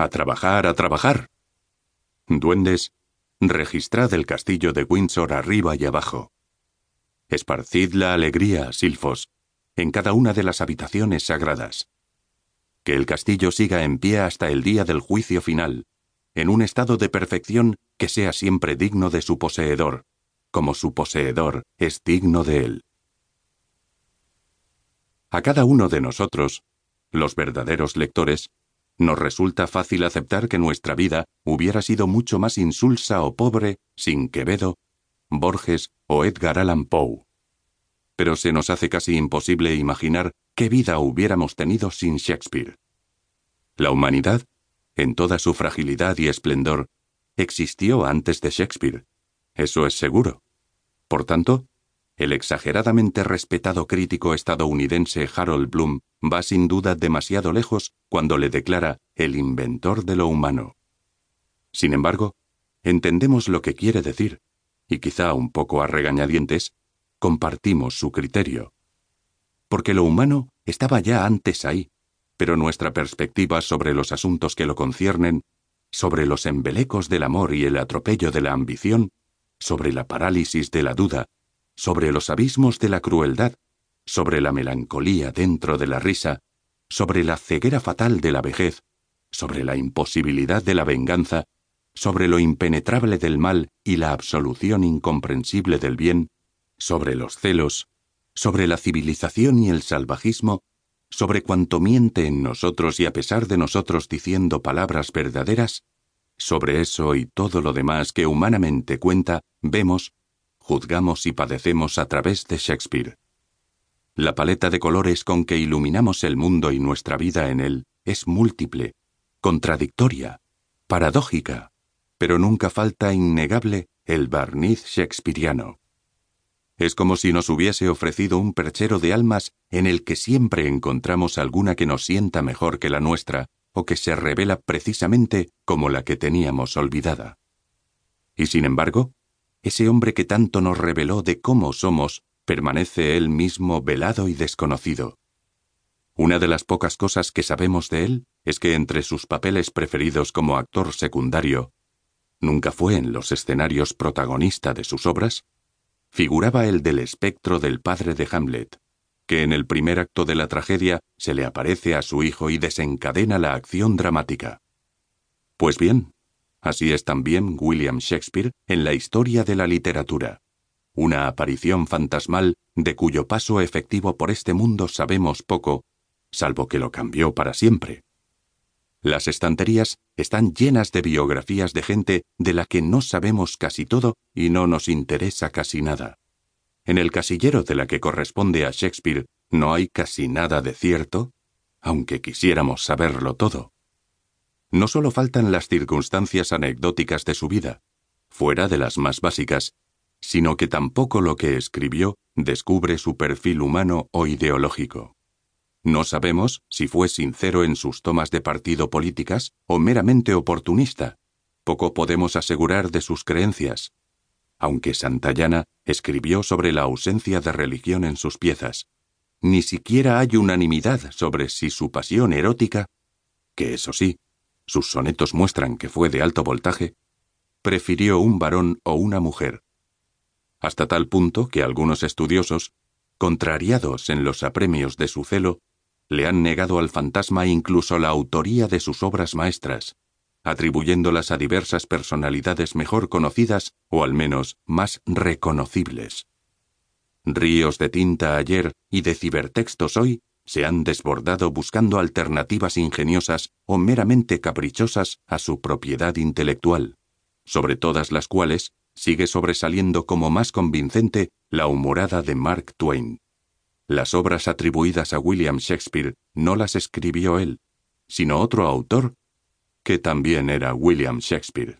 A trabajar, a trabajar. Duendes, registrad el castillo de Windsor arriba y abajo. Esparcid la alegría, silfos, en cada una de las habitaciones sagradas. Que el castillo siga en pie hasta el día del juicio final, en un estado de perfección que sea siempre digno de su poseedor, como su poseedor es digno de él. A cada uno de nosotros, los verdaderos lectores, nos resulta fácil aceptar que nuestra vida hubiera sido mucho más insulsa o pobre sin Quevedo, Borges o Edgar Allan Poe. Pero se nos hace casi imposible imaginar qué vida hubiéramos tenido sin Shakespeare. La humanidad, en toda su fragilidad y esplendor, existió antes de Shakespeare. Eso es seguro. Por tanto, el exageradamente respetado crítico estadounidense Harold Bloom va sin duda demasiado lejos cuando le declara el inventor de lo humano. Sin embargo, entendemos lo que quiere decir, y quizá un poco a regañadientes, compartimos su criterio. Porque lo humano estaba ya antes ahí, pero nuestra perspectiva sobre los asuntos que lo conciernen, sobre los embelecos del amor y el atropello de la ambición, sobre la parálisis de la duda, sobre los abismos de la crueldad, sobre la melancolía dentro de la risa, sobre la ceguera fatal de la vejez, sobre la imposibilidad de la venganza, sobre lo impenetrable del mal y la absolución incomprensible del bien, sobre los celos, sobre la civilización y el salvajismo, sobre cuanto miente en nosotros y a pesar de nosotros diciendo palabras verdaderas, sobre eso y todo lo demás que humanamente cuenta, vemos, juzgamos y padecemos a través de Shakespeare. La paleta de colores con que iluminamos el mundo y nuestra vida en él es múltiple, contradictoria, paradójica, pero nunca falta innegable el barniz shakespeariano. Es como si nos hubiese ofrecido un perchero de almas en el que siempre encontramos alguna que nos sienta mejor que la nuestra, o que se revela precisamente como la que teníamos olvidada. Y sin embargo, ese hombre que tanto nos reveló de cómo somos, permanece él mismo velado y desconocido. Una de las pocas cosas que sabemos de él es que entre sus papeles preferidos como actor secundario, nunca fue en los escenarios protagonista de sus obras, figuraba el del espectro del padre de Hamlet, que en el primer acto de la tragedia se le aparece a su hijo y desencadena la acción dramática. Pues bien, Así es también William Shakespeare en la historia de la literatura, una aparición fantasmal de cuyo paso efectivo por este mundo sabemos poco, salvo que lo cambió para siempre. Las estanterías están llenas de biografías de gente de la que no sabemos casi todo y no nos interesa casi nada. En el casillero de la que corresponde a Shakespeare no hay casi nada de cierto, aunque quisiéramos saberlo todo no solo faltan las circunstancias anecdóticas de su vida, fuera de las más básicas, sino que tampoco lo que escribió descubre su perfil humano o ideológico. No sabemos si fue sincero en sus tomas de partido políticas o meramente oportunista. Poco podemos asegurar de sus creencias. Aunque Santayana escribió sobre la ausencia de religión en sus piezas, ni siquiera hay unanimidad sobre si su pasión erótica, que eso sí, sus sonetos muestran que fue de alto voltaje, prefirió un varón o una mujer, hasta tal punto que algunos estudiosos, contrariados en los apremios de su celo, le han negado al fantasma incluso la autoría de sus obras maestras, atribuyéndolas a diversas personalidades mejor conocidas o al menos más reconocibles. Ríos de tinta ayer y de cibertextos hoy se han desbordado buscando alternativas ingeniosas o meramente caprichosas a su propiedad intelectual, sobre todas las cuales sigue sobresaliendo como más convincente la humorada de Mark Twain. Las obras atribuidas a William Shakespeare no las escribió él, sino otro autor, que también era William Shakespeare.